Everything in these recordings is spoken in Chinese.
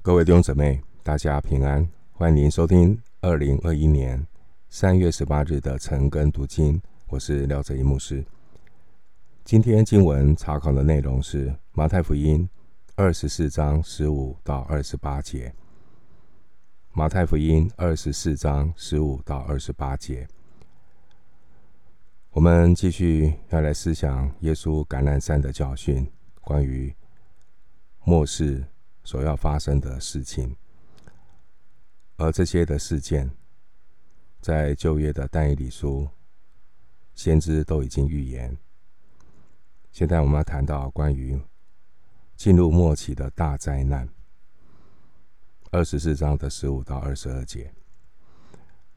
各位弟兄姊妹，大家平安，欢迎您收听二零二一年三月十八日的晨更读经。我是廖哲一牧师。今天经文查考的内容是马太福音二十四章十五到二十八节。马太福音二十四章十五到二十八节，我们继续要来思想耶稣橄榄山的教训，关于末世。所要发生的事情，而这些的事件，在旧约的但以理书，先知都已经预言。现在我们要谈到关于进入末期的大灾难，二十四章的十五到二十二节。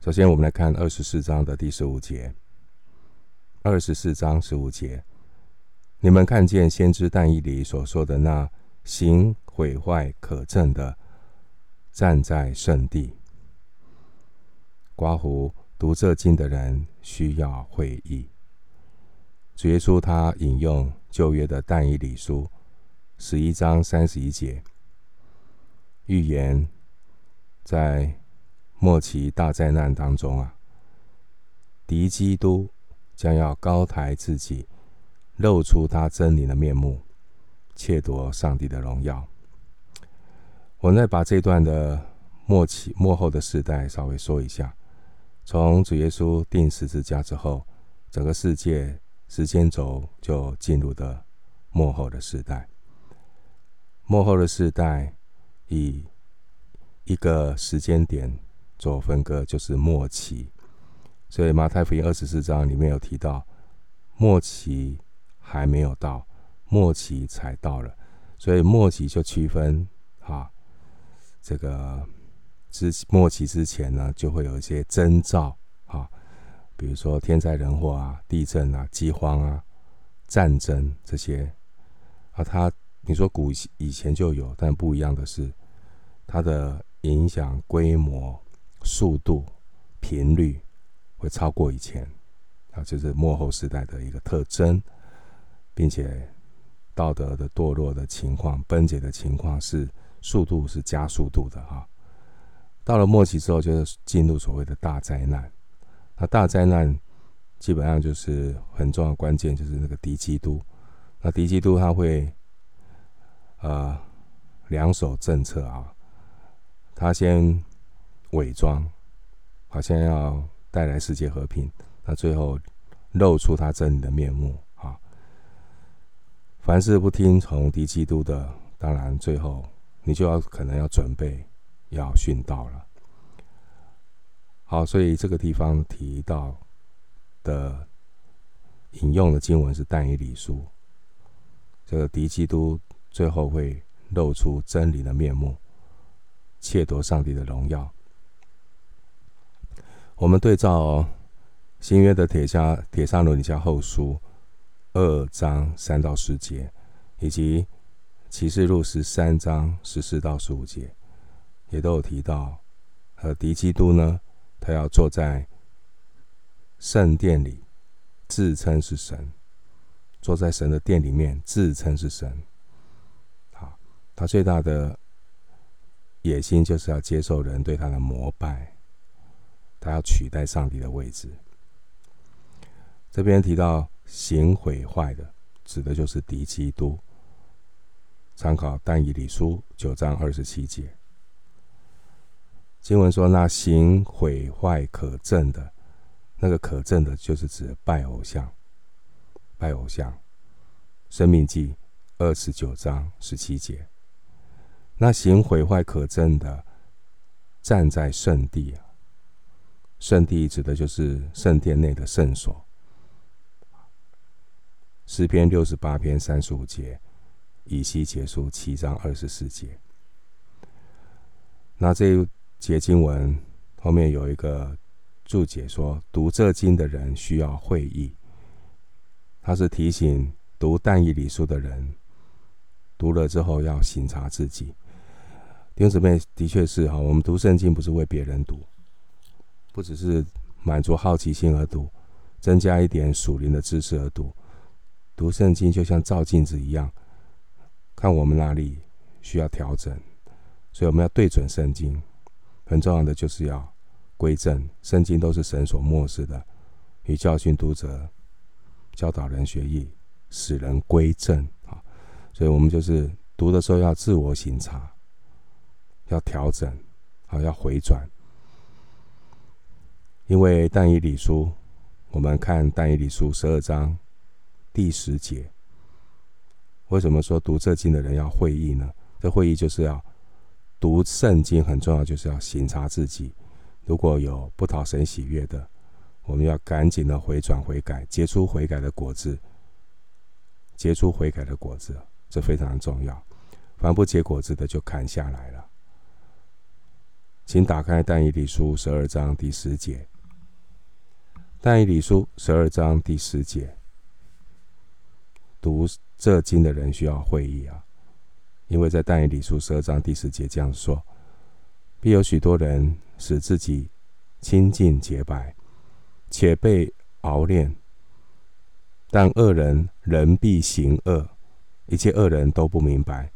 首先，我们来看二十四章的第十五节。二十四章十五节，你们看见先知但以理所说的那行。毁坏可憎的，站在圣地。刮胡读这经的人需要会意。主耶稣他引用旧约的但以理书十一章三十一节，预言在末期大灾难当中啊，敌基督将要高抬自己，露出他狰狞的面目，窃夺上帝的荣耀。我再把这段的末期、末后的时代稍微说一下。从主耶稣钉十字架之后，整个世界时间轴就进入的末后的时代。末后的时代以一个时间点做分割，就是末期。所以马太福音二十四章里面有提到，末期还没有到，末期才到了。所以末期就区分哈。这个之末期之前呢，就会有一些征兆啊，比如说天灾人祸啊、地震啊、饥荒啊、战争这些啊。它你说古以前就有，但不一样的是，它的影响规模、速度、频率会超过以前啊，就是末后时代的一个特征，并且道德的堕落的情况、崩解的情况是。速度是加速度的哈，到了末期之后，就是进入所谓的大灾难。那大灾难基本上就是很重要关键，就是那个敌基督。那敌基督他会呃两手政策啊，他先伪装，好像要带来世界和平，那最后露出他真理的面目。凡是不听从敌基督的，当然最后。你就要可能要准备要殉道了。好，所以这个地方提到的引用的经文是但以理书，这个敌基督最后会露出真理的面目，窃夺上帝的荣耀。我们对照新约的帖下帖撒罗尼加后书二章三到十节，以及。启示录十三章十四到十五节，也都有提到，呃，敌基督呢，他要坐在圣殿里，自称是神，坐在神的殿里面，自称是神。好，他最大的野心就是要接受人对他的膜拜，他要取代上帝的位置。这边提到行毁坏的，指的就是敌基督。参考但以理书九章二十七节，经文说：“那行毁坏可证的，那个可证的，就是指拜偶像，拜偶像。”生命记二十九章十七节，那行毁坏可证的，站在圣地啊，圣地指的就是圣殿内的圣所。诗篇六十八篇三十五节。以西结书七章二十四节，那这一节经文后面有一个注解说，读这经的人需要会意。他是提醒读但以理书的人，读了之后要省察自己。弟兄姊妹，的确是哈，我们读圣经不是为别人读，不只是满足好奇心而读，增加一点属灵的知识而读。读圣经就像照镜子一样。看我们哪里需要调整，所以我们要对准圣经。很重要的就是要归正，圣经都是神所默示的，以教训读者、教导人学义、使人归正啊。所以我们就是读的时候要自我省察，要调整，啊，要回转。因为但以理书，我们看但以理书十二章第十节，为什么说读这经的人要会意呢？这会意就是要。读圣经很重要，就是要省察自己。如果有不讨神喜悦的，我们要赶紧的回转悔改，结出悔改的果子。结出悔改的果子，这非常重要。凡不结果子的，就砍下来了。请打开但以理书十二章第十节。但以理书十二章第十节，读这经的人需要会意啊。因为在但以理书十二章第十节这样说：“必有许多人使自己清净洁白，且被熬炼；但恶人仍必行恶，一切恶人都不明白，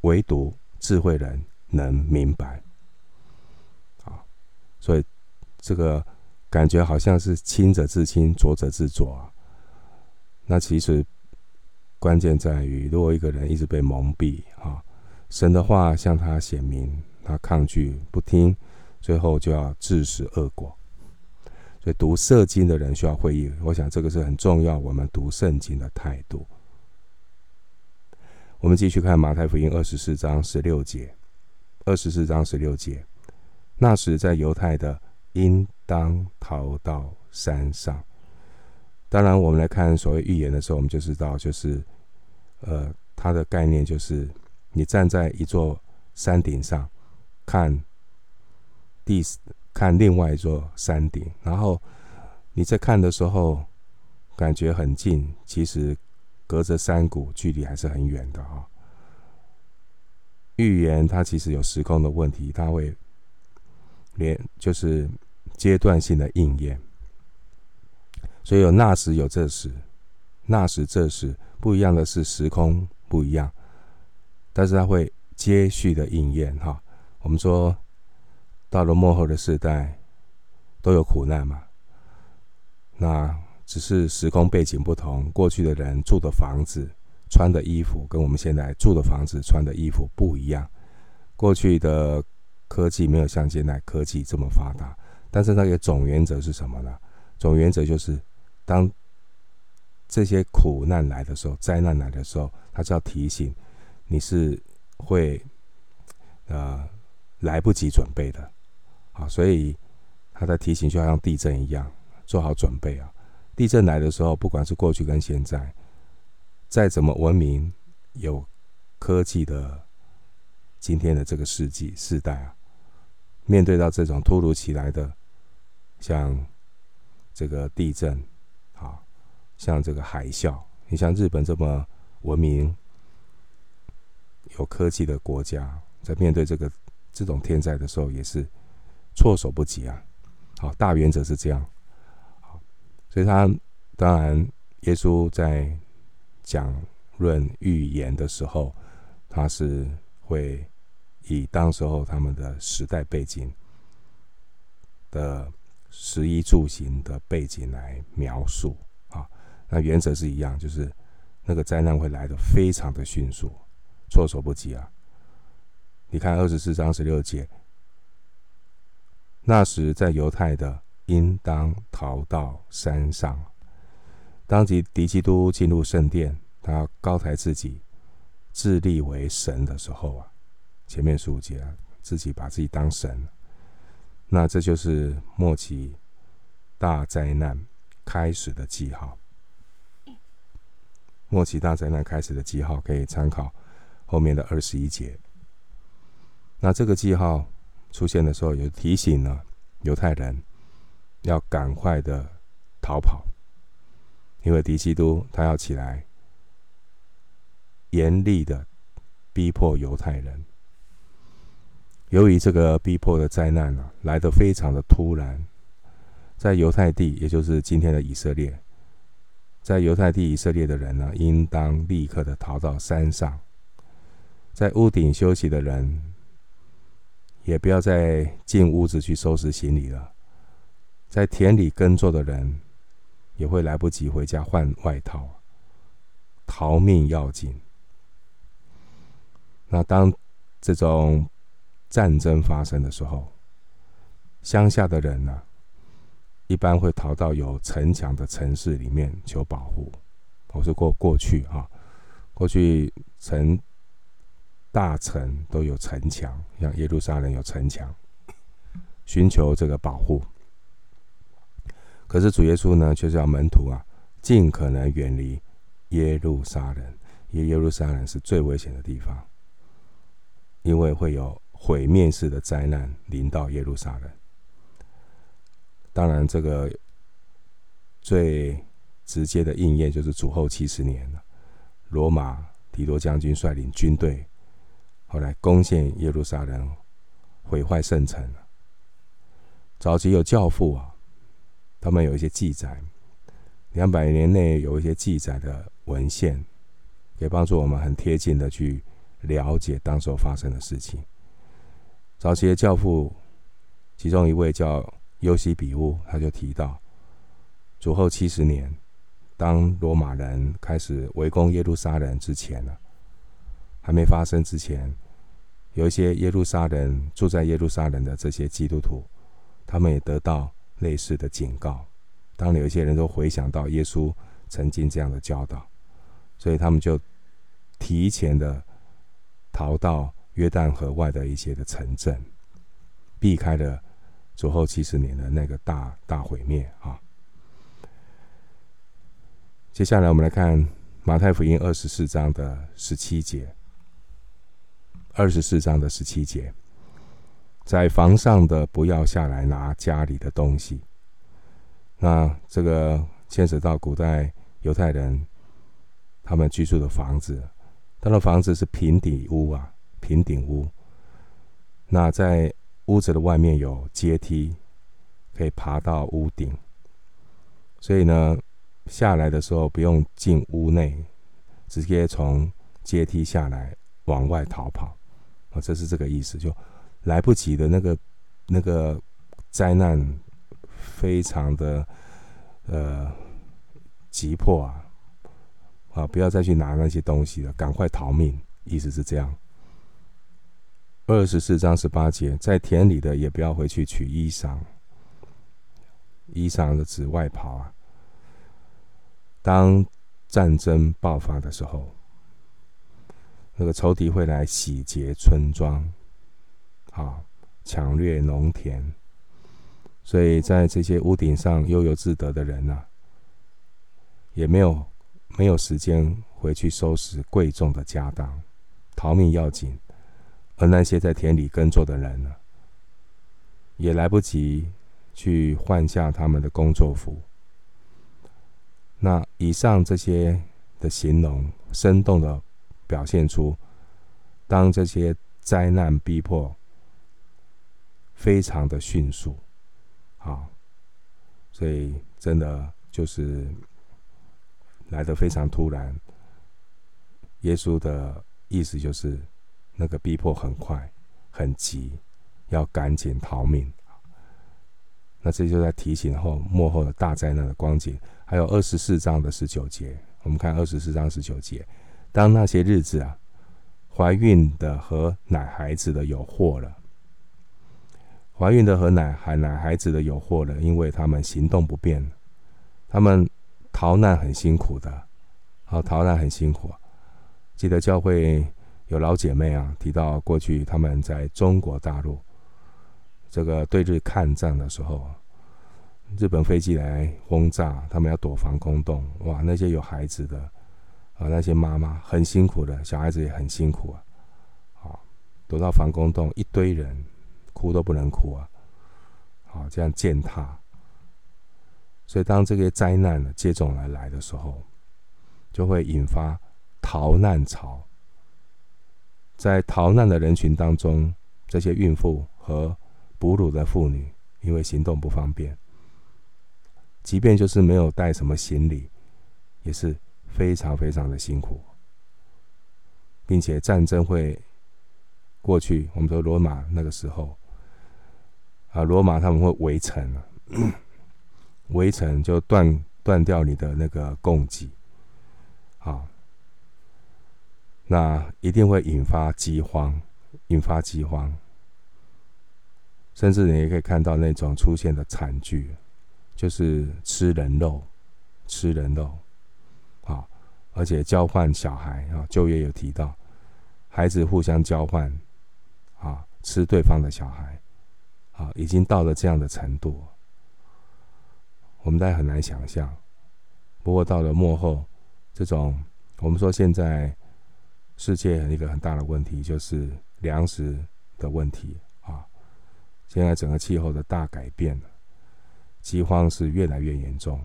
唯独智慧人能明白。”啊，所以这个感觉好像是清者自清，浊者自浊啊。那其实。关键在于，如果一个人一直被蒙蔽，啊，神的话向他显明，他抗拒不听，最后就要自食恶果。所以读圣经的人需要会意，我想这个是很重要。我们读圣经的态度。我们继续看马太福音二十四章十六节，二十四章十六节，那时在犹太的应当逃到山上。当然，我们来看所谓预言的时候，我们就知道，就是。呃，它的概念就是，你站在一座山顶上，看第看另外一座山顶，然后你在看的时候，感觉很近，其实隔着山谷，距离还是很远的啊。预言它其实有时空的问题，它会连就是阶段性的应验，所以有那时有这时，那时这时。不一样的是时空不一样，但是它会接续的应验哈。我们说到了末后的世代都有苦难嘛，那只是时空背景不同，过去的人住的房子、穿的衣服跟我们现在住的房子、穿的衣服不一样。过去的科技没有像现在科技这么发达，但是那个总原则是什么呢？总原则就是当。这些苦难来的时候，灾难来的时候，他就要提醒你是会呃来不及准备的啊，所以他的提醒就好像地震一样，做好准备啊。地震来的时候，不管是过去跟现在，再怎么文明有科技的今天的这个世纪世代啊，面对到这种突如其来的像这个地震。像这个海啸，你像日本这么文明、有科技的国家，在面对这个这种天灾的时候，也是措手不及啊。好，大原则是这样。好，所以他当然，耶稣在讲论预言的时候，他是会以当时候他们的时代背景的食衣住行的背景来描述。那原则是一样，就是那个灾难会来得非常的迅速，措手不及啊！你看二十四章十六节，那时在犹太的应当逃到山上。当即敌基督进入圣殿，他高抬自己，自立为神的时候啊，前面十五节，自己把自己当神，那这就是末期大灾难开始的记号。末期大灾难开始的记号可以参考后面的二十一节。那这个记号出现的时候，也提醒了犹太人要赶快的逃跑，因为敌基督他要起来严厉的逼迫犹太人。由于这个逼迫的灾难呢，来得非常的突然，在犹太地，也就是今天的以色列。在犹太地以色列的人呢，应当立刻的逃到山上。在屋顶休息的人，也不要再进屋子去收拾行李了。在田里耕作的人，也会来不及回家换外套，逃命要紧。那当这种战争发生的时候，乡下的人呢，一般会逃到有城墙的城市里面求保护。我是过过去啊，过去城大城都有城墙，像耶路撒冷有城墙，寻求这个保护。可是主耶稣呢，却叫门徒啊，尽可能远离耶路撒冷，因为耶路撒冷是最危险的地方，因为会有毁灭式的灾难临到耶路撒冷。当然，这个最直接的应验就是主后七十年了，罗马提多将军率领军队，后来攻陷耶路撒冷，毁坏圣城。早期有教父啊。他们有一些记载，两百年内有一些记载的文献，可以帮助我们很贴近的去了解当时发生的事情。早期的教父，其中一位叫优西比乌，他就提到，主后七十年，当罗马人开始围攻耶路撒冷之前呢，还没发生之前，有一些耶路撒冷住在耶路撒冷的这些基督徒，他们也得到。类似的警告，当有一些人都回想到耶稣曾经这样的教导，所以他们就提前的逃到约旦河外的一些的城镇，避开了主后七十年的那个大大毁灭啊。接下来我们来看马太福音二十四章的十七节，二十四章的十七节。在房上的不要下来拿家里的东西。那这个牵扯到古代犹太人他们居住的房子，他的房子是平底屋啊，平顶屋。那在屋子的外面有阶梯，可以爬到屋顶。所以呢，下来的时候不用进屋内，直接从阶梯下来往外逃跑。啊，这是这个意思，就。来不及的那个那个灾难，非常的呃急迫啊！啊，不要再去拿那些东西了，赶快逃命。意思是这样。二十四章十八节，在田里的也不要回去取衣裳，衣裳的指外袍啊。当战争爆发的时候，那个仇敌会来洗劫村庄。啊，抢掠农田，所以在这些屋顶上悠游自得的人呢、啊，也没有没有时间回去收拾贵重的家当，逃命要紧。那些在田里耕作的人呢，也来不及去换下他们的工作服。那以上这些的形容，生动的表现出，当这些灾难逼迫。非常的迅速，好，所以真的就是来得非常突然。耶稣的意思就是，那个逼迫很快、很急，要赶紧逃命。那这就在提醒后幕后的大灾难的光景。还有二十四章的十九节，我们看二十四章十九节，当那些日子啊，怀孕的和奶孩子的有祸了。怀孕的和奶孩奶孩子的有祸了，因为他们行动不便，他们逃难很辛苦的，好，逃难很辛苦。记得教会有老姐妹啊，提到过去他们在中国大陆这个对日抗战的时候，日本飞机来轰炸，他们要躲防空洞，哇，那些有孩子的啊，那些妈妈很辛苦的，小孩子也很辛苦啊，好，躲到防空洞，一堆人。哭都不能哭啊！好，这样践踏。所以当这个灾难接踵而来的时候，就会引发逃难潮。在逃难的人群当中，这些孕妇和哺乳的妇女，因为行动不方便，即便就是没有带什么行李，也是非常非常的辛苦，并且战争会过去我们说罗马那个时候啊，罗马他们会围城，围城就断断掉你的那个供给，啊，那一定会引发饥荒，引发饥荒，甚至你也可以看到那种出现的惨剧，就是吃人肉，吃人肉，啊，而且交换小孩啊，就业有提到，孩子互相交换。啊，吃对方的小孩，啊，已经到了这样的程度，我们大家很难想象。不过到了末后，这种我们说现在世界一个很大的问题就是粮食的问题啊，现在整个气候的大改变，饥荒是越来越严重。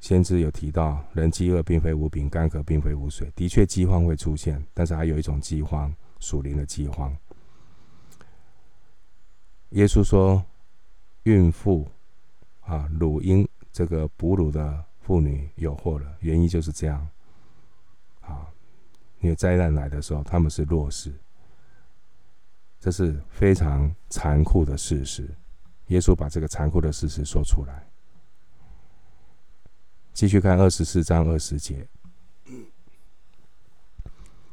先知有提到，人饥饿并非无饼，干渴并非无水。的确，饥荒会出现，但是还有一种饥荒，属灵的饥荒。耶稣说，孕妇啊，乳婴这个哺乳的妇女有祸了，原因就是这样。啊，因为灾难来的时候，他们是弱势，这是非常残酷的事实。耶稣把这个残酷的事实说出来。继续看二十四章二十节。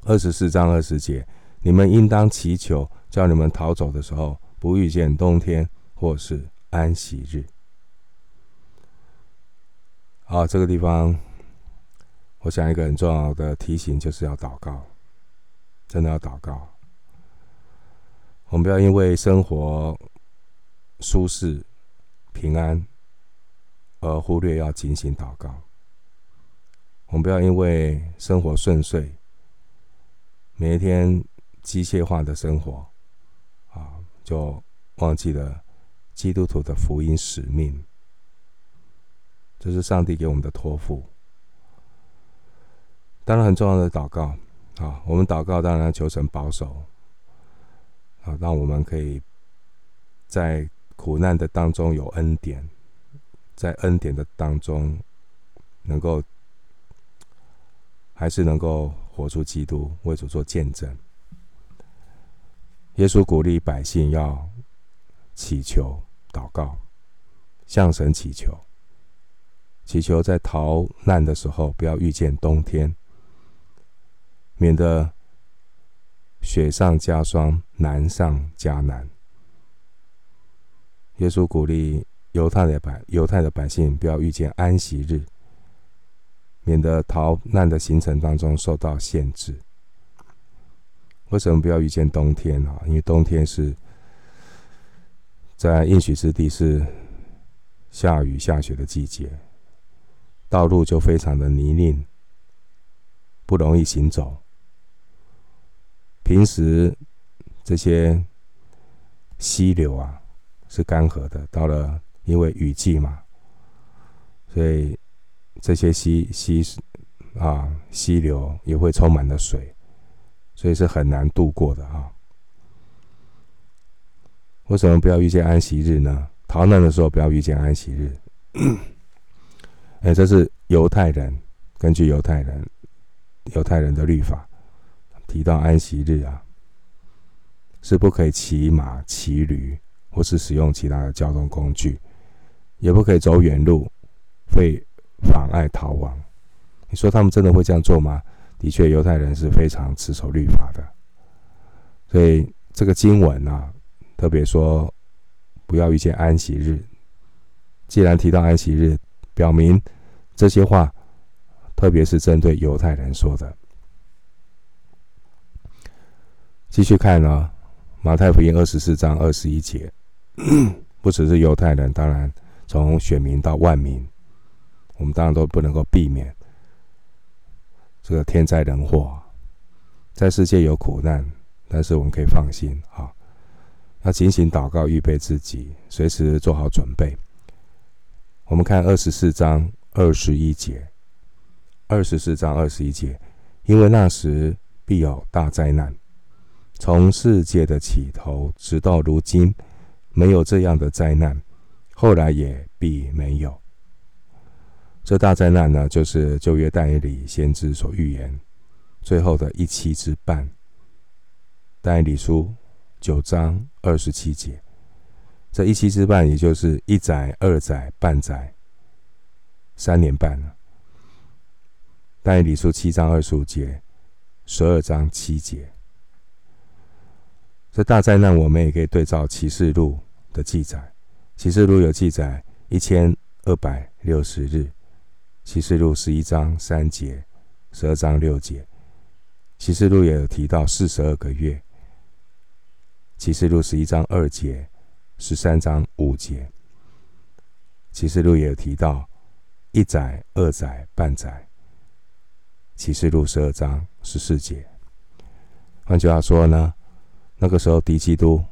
二十四章二十节，你们应当祈求，叫你们逃走的时候，不遇见冬天或是安息日。好，这个地方，我想一个很重要的提醒就是要祷告，真的要祷告。我们不要因为生活舒适、平安。而忽略要警醒祷告。我们不要因为生活顺遂，每一天机械化的生活，啊，就忘记了基督徒的福音使命。这是上帝给我们的托付。当然，很重要的祷告啊，我们祷告当然求神保守，啊，让我们可以在苦难的当中有恩典。在恩典的当中，能够还是能够活出基督，为主做见证。耶稣鼓励百姓要祈求、祷告，向神祈求，祈求在逃难的时候不要遇见冬天，免得雪上加霜、难上加难。耶稣鼓励。犹太的百犹太的百姓不要遇见安息日，免得逃难的行程当中受到限制。为什么不要遇见冬天啊？因为冬天是在应许之地，是下雨下雪的季节，道路就非常的泥泞，不容易行走。平时这些溪流啊是干涸的，到了。因为雨季嘛，所以这些溪溪啊溪流也会充满了水，所以是很难度过的啊。为什么不要遇见安息日呢？逃难的时候不要遇见安息日。哎，这是犹太人根据犹太人犹太人的律法提到安息日啊，是不可以骑马、骑驴或是使用其他的交通工具。也不可以走远路，会妨碍逃亡。你说他们真的会这样做吗？的确，犹太人是非常持守律法的。所以这个经文啊，特别说不要遇见安息日。既然提到安息日，表明这些话，特别是针对犹太人说的。继续看呢，马太福音二十四章二十一节，不只是犹太人，当然。从选民到万民，我们当然都不能够避免这个天灾人祸，在世界有苦难，但是我们可以放心啊！要警醒祷告，预备自己，随时做好准备。我们看二十四章二十一节，二十四章二十一节，因为那时必有大灾难，从世界的起头直到如今，没有这样的灾难。后来也必没有。这大灾难呢，就是旧约但以理先知所预言，最后的一期之半。但以理书九章二十七节，这一期之半，也就是一载、二载、半载，三年半了。但以理书七章二十五节，十二章七节。这大灾难，我们也可以对照启示录的记载。启示录有记载一千二百六十日，启示录十一章三节，十二章六节。启示录也有提到四十二个月。启示录十一章二节，十三章五节。启示录也有提到一载、二载、半载。启示录十二章十四节。换句话说呢，那个时候敌基督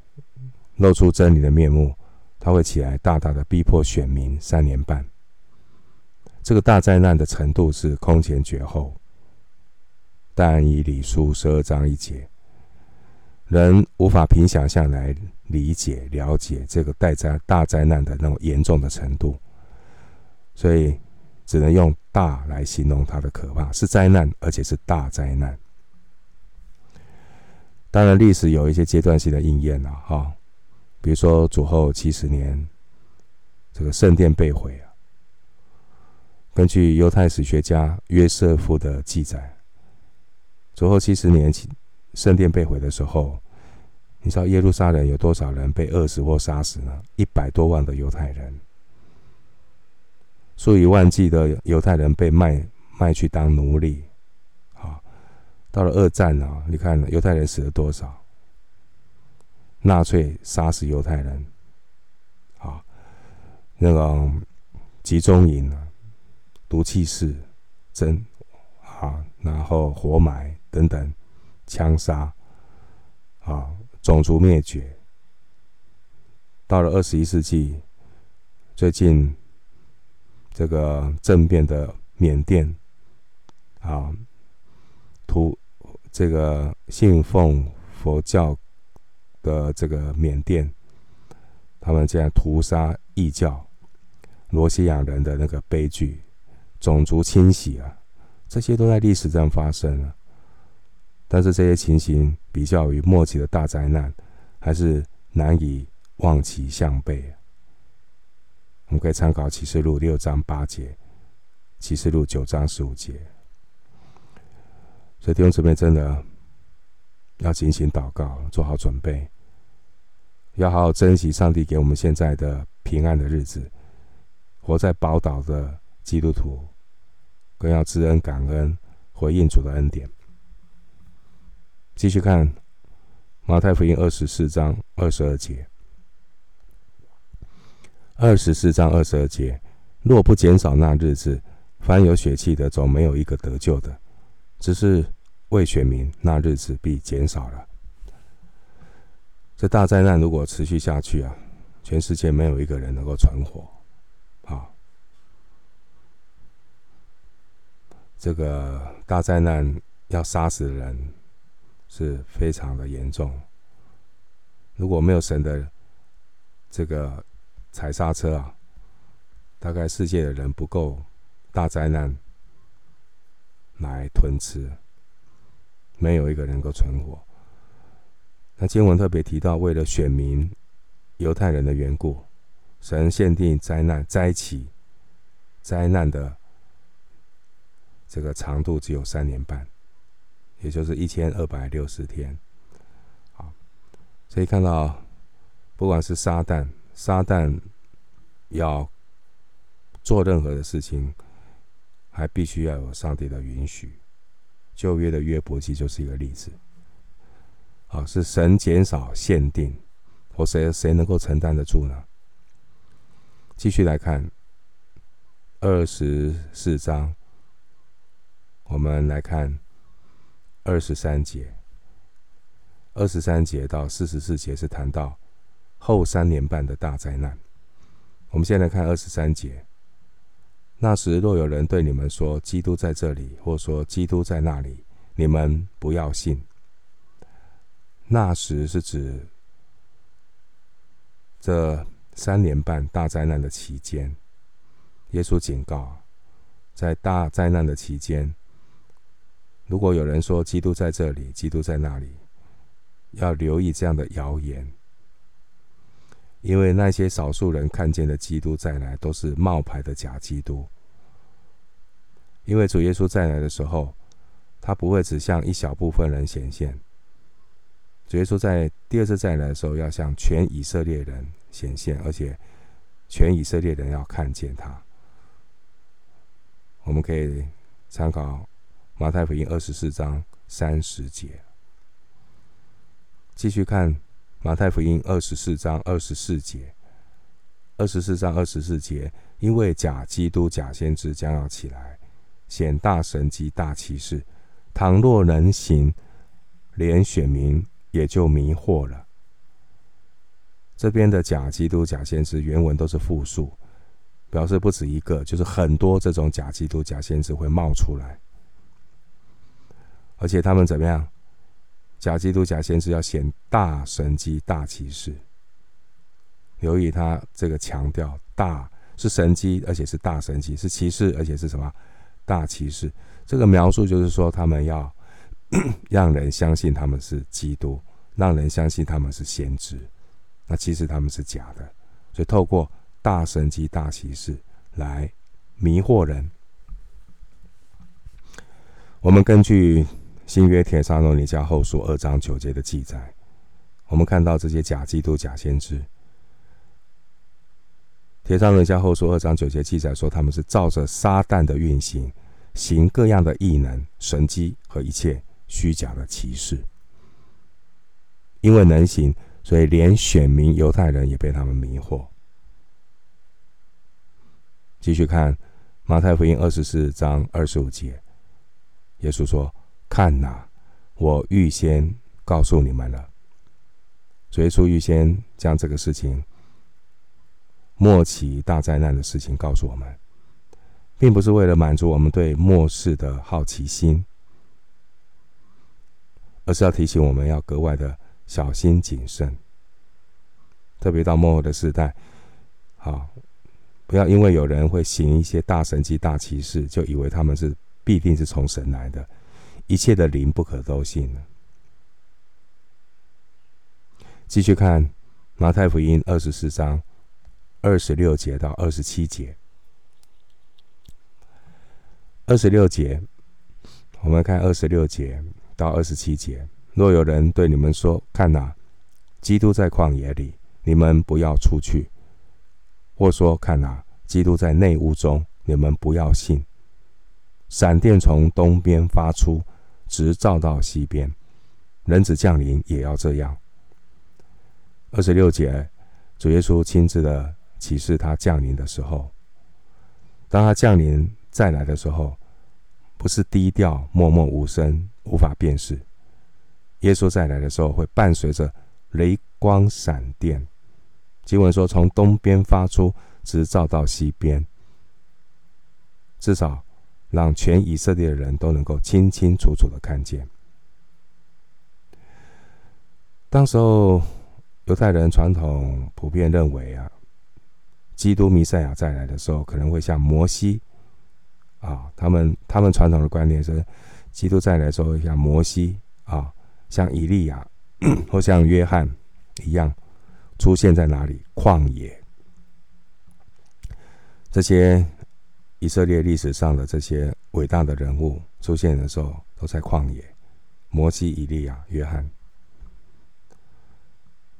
露出真理的面目，他会起来大大的逼迫选民三年半。这个大灾难的程度是空前绝后。但以理书十二章一节。人无法凭想象来理解、了解这个大灾大灾难的那种严重的程度，所以只能用“大”来形容它的可怕。是灾难，而且是大灾难。当然，历史有一些阶段性的应验了，哈，比如说主后七十年，这个圣殿被毁啊。根据犹太史学家约瑟夫的记载，主后七十年圣殿被毁的时候。你知道耶路撒冷有多少人被饿死或杀死呢？一百多万的犹太人，数以万计的犹太人被卖卖去当奴隶。到了二战啊，你看犹太人死了多少？纳粹杀死犹太人，啊，那个集中营啊，毒气室，真啊，然后活埋等等，枪杀，啊。种族灭绝，到了二十一世纪，最近这个政变的缅甸啊，屠这个信奉佛教的这个缅甸，他们竟然屠杀异教罗西亚人的那个悲剧，种族清洗啊，这些都在历史上发生了。但是这些情形比较于末期的大灾难，还是难以望其项背。我们可以参考启示录六章八节，启示录九章十五节。所以弟兄姊妹真的要警醒祷告，做好准备，要好好珍惜上帝给我们现在的平安的日子，活在宝岛的基督徒，更要知恩感恩，回应主的恩典。继续看马太福音二十四章二十二节。二十四章二十二节，若不减少那日子，凡有血气的，总没有一个得救的。只是为选民，那日子必减少了。这大灾难如果持续下去啊，全世界没有一个人能够存活。啊，这个大灾难要杀死人。是非常的严重。如果没有神的这个踩刹车啊，大概世界的人不够大灾难来吞吃，没有一个能够存活。那经文特别提到，为了选民犹太人的缘故，神限定灾难灾起，灾难的这个长度只有三年半。也就是一千二百六十天，好，所以看到，不管是撒旦，撒旦要做任何的事情，还必须要有上帝的允许。旧约的约伯记就是一个例子，好，是神减少限定，或谁谁能够承担得住呢？继续来看二十四章，我们来看。二十三节，二十三节到四十四节是谈到后三年半的大灾难。我们先来看二十三节。那时若有人对你们说基督在这里，或说基督在那里，你们不要信。那时是指这三年半大灾难的期间。耶稣警告，在大灾难的期间。如果有人说基督在这里，基督在那里，要留意这样的谣言，因为那些少数人看见的基督再来，都是冒牌的假基督。因为主耶稣再来的时候，他不会只向一小部分人显现。主耶稣在第二次再来的时候，要向全以色列人显现，而且全以色列人要看见他。我们可以参考马太福音二十四章三十节，继续看马太福音二十四章二十四节。二十四章二十四节，因为假基督、假先知将要起来，显大神及、大奇事，倘若能行，连选民也就迷惑了。这边的假基督、假先知，原文都是复数，表示不止一个，就是很多这种假基督、假先知会冒出来，而且他们怎么样？假基督、假先知要显大神迹、大奇事。留意他这个强调，大是神迹，而且是大神迹，是奇事，而且是什么？大奇事。这个描述就是说，他们要 让人相信他们是基督，让人相信他们是先知。那其实他们是假的，所以透过大神迹、大奇事来迷惑人。我们根据新约帖撒罗尼迦后书二章九节的记载，我们看到这些假基督、假先知。帖撒罗尼迦后书二章九节记载说，他们是照着撒旦的运行，行各样的异能、神迹和一切虚假的奇事，因为能行。所以，连选民犹太人也被他们迷惑。继续看马太福音二十四章二十五节，耶稣说：“看哪，我预先告诉你们了。”主耶稣预先将这个事情，末期大灾难的事情告诉我们，并不是为了满足我们对末世的好奇心，而是要提醒我们要格外的。小心谨慎，特别到末后的时代，好，不要因为有人会行一些大神迹、大奇事，就以为他们是必定是从神来的，一切的灵不可都信。继续看马太福音二十四章二十六节到二十七节，二十六节，我们看二十六节到二十七节。若有人对你们说：“看哪，基督在旷野里，你们不要出去；或说：看哪，基督在内屋中，你们不要信。闪电从东边发出，直照到西边，人子降临也要这样。”二十六节，主耶稣亲自的启示他降临的时候，当他降临再来的时候，不是低调、默默无声、无法辨识。耶稣再来的时候，会伴随着雷光闪电。经文说，从东边发出，直照到西边，至少让全以色列的人都能够清清楚楚的看见。当时候，犹太人传统普遍认为啊，基督弥赛亚再来的时候，可能会像摩西啊，他们他们传统的观念是，基督再来的时候会像摩西啊。像以利亚或像约翰一样出现在哪里？旷野。这些以色列历史上的这些伟大的人物出现的时候，都在旷野。摩西、以利亚、约翰。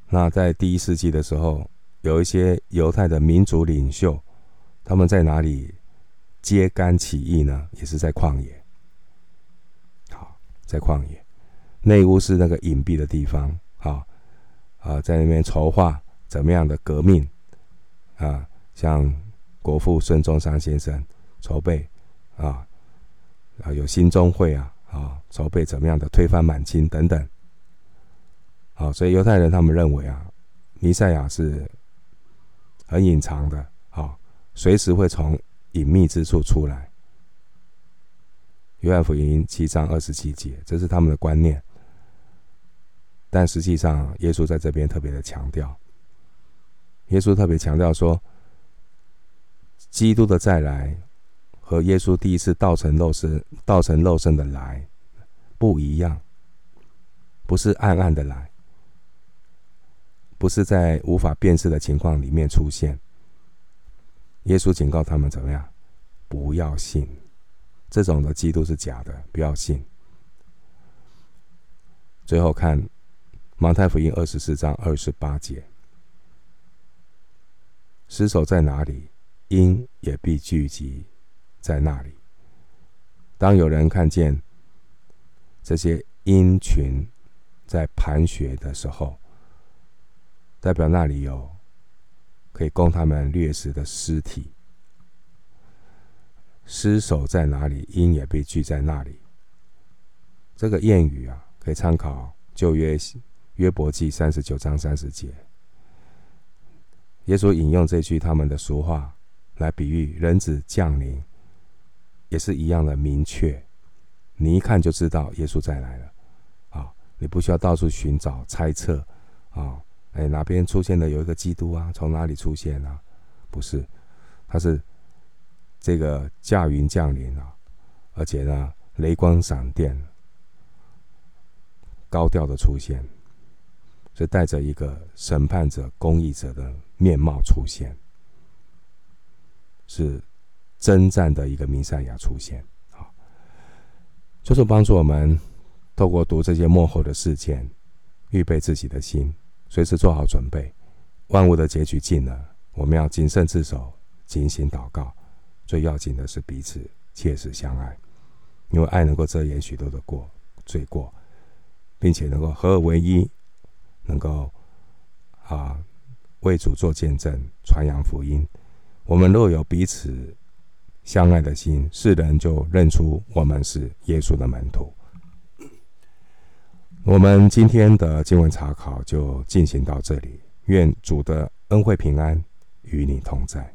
那在第一世纪的时候，有一些犹太的民族领袖，他们在哪里揭竿起义呢？也是在旷野。好，在旷野。内屋是那个隐蔽的地方，啊啊，在那边筹划怎么样的革命啊，像国父孙中山先生筹备啊啊，有兴中会啊啊，筹备怎么样的推翻满清等等。好，所以犹太人他们认为啊，弥赛亚是很隐藏的，好，随时会从隐秘之处出来。约翰福音七章二十七节，这是他们的观念。但实际上，耶稣在这边特别的强调，耶稣特别强调说，基督的再来和耶稣第一次道成肉身、道成肉身的来不一样，不是暗暗的来，不是在无法辨识的情况里面出现。耶稣警告他们怎么样？不要信，这种的基督是假的，不要信。最后看马太福音二十四章二十八节：尸首在哪里，鹰也必聚集在那里。当有人看见这些鹰群在盘旋的时候，代表那里有可以供他们掠食的尸体。尸首在哪里，鹰也被聚在那里。这个谚语啊。可以参考旧约约伯记三十九章三十节，耶稣引用这句他们的俗话来比喻人子降临，也是一样的明确。你一看就知道耶稣再来了啊！你不需要到处寻找猜测啊！哎，哪边出现的有一个基督啊？从哪里出现啊？不是，他是这个驾云降临啊，而且呢，雷光闪电。高调的出现，是带着一个审判者、公义者的面貌出现，是征战的一个弥赛亚出现。啊，就是帮助我们透过读这些幕后的事件，预备自己的心，随时做好准备。万物的结局近了，我们要谨慎自守，警醒祷告。最要紧的是彼此切实相爱，因为爱能够遮掩许多的过罪过。并且能够合而为一，能够啊为主做见证，传扬福音。我们若有彼此相爱的心，世人就认出我们是耶稣的门徒。我们今天的经文查考就进行到这里，愿主的恩惠平安与你同在。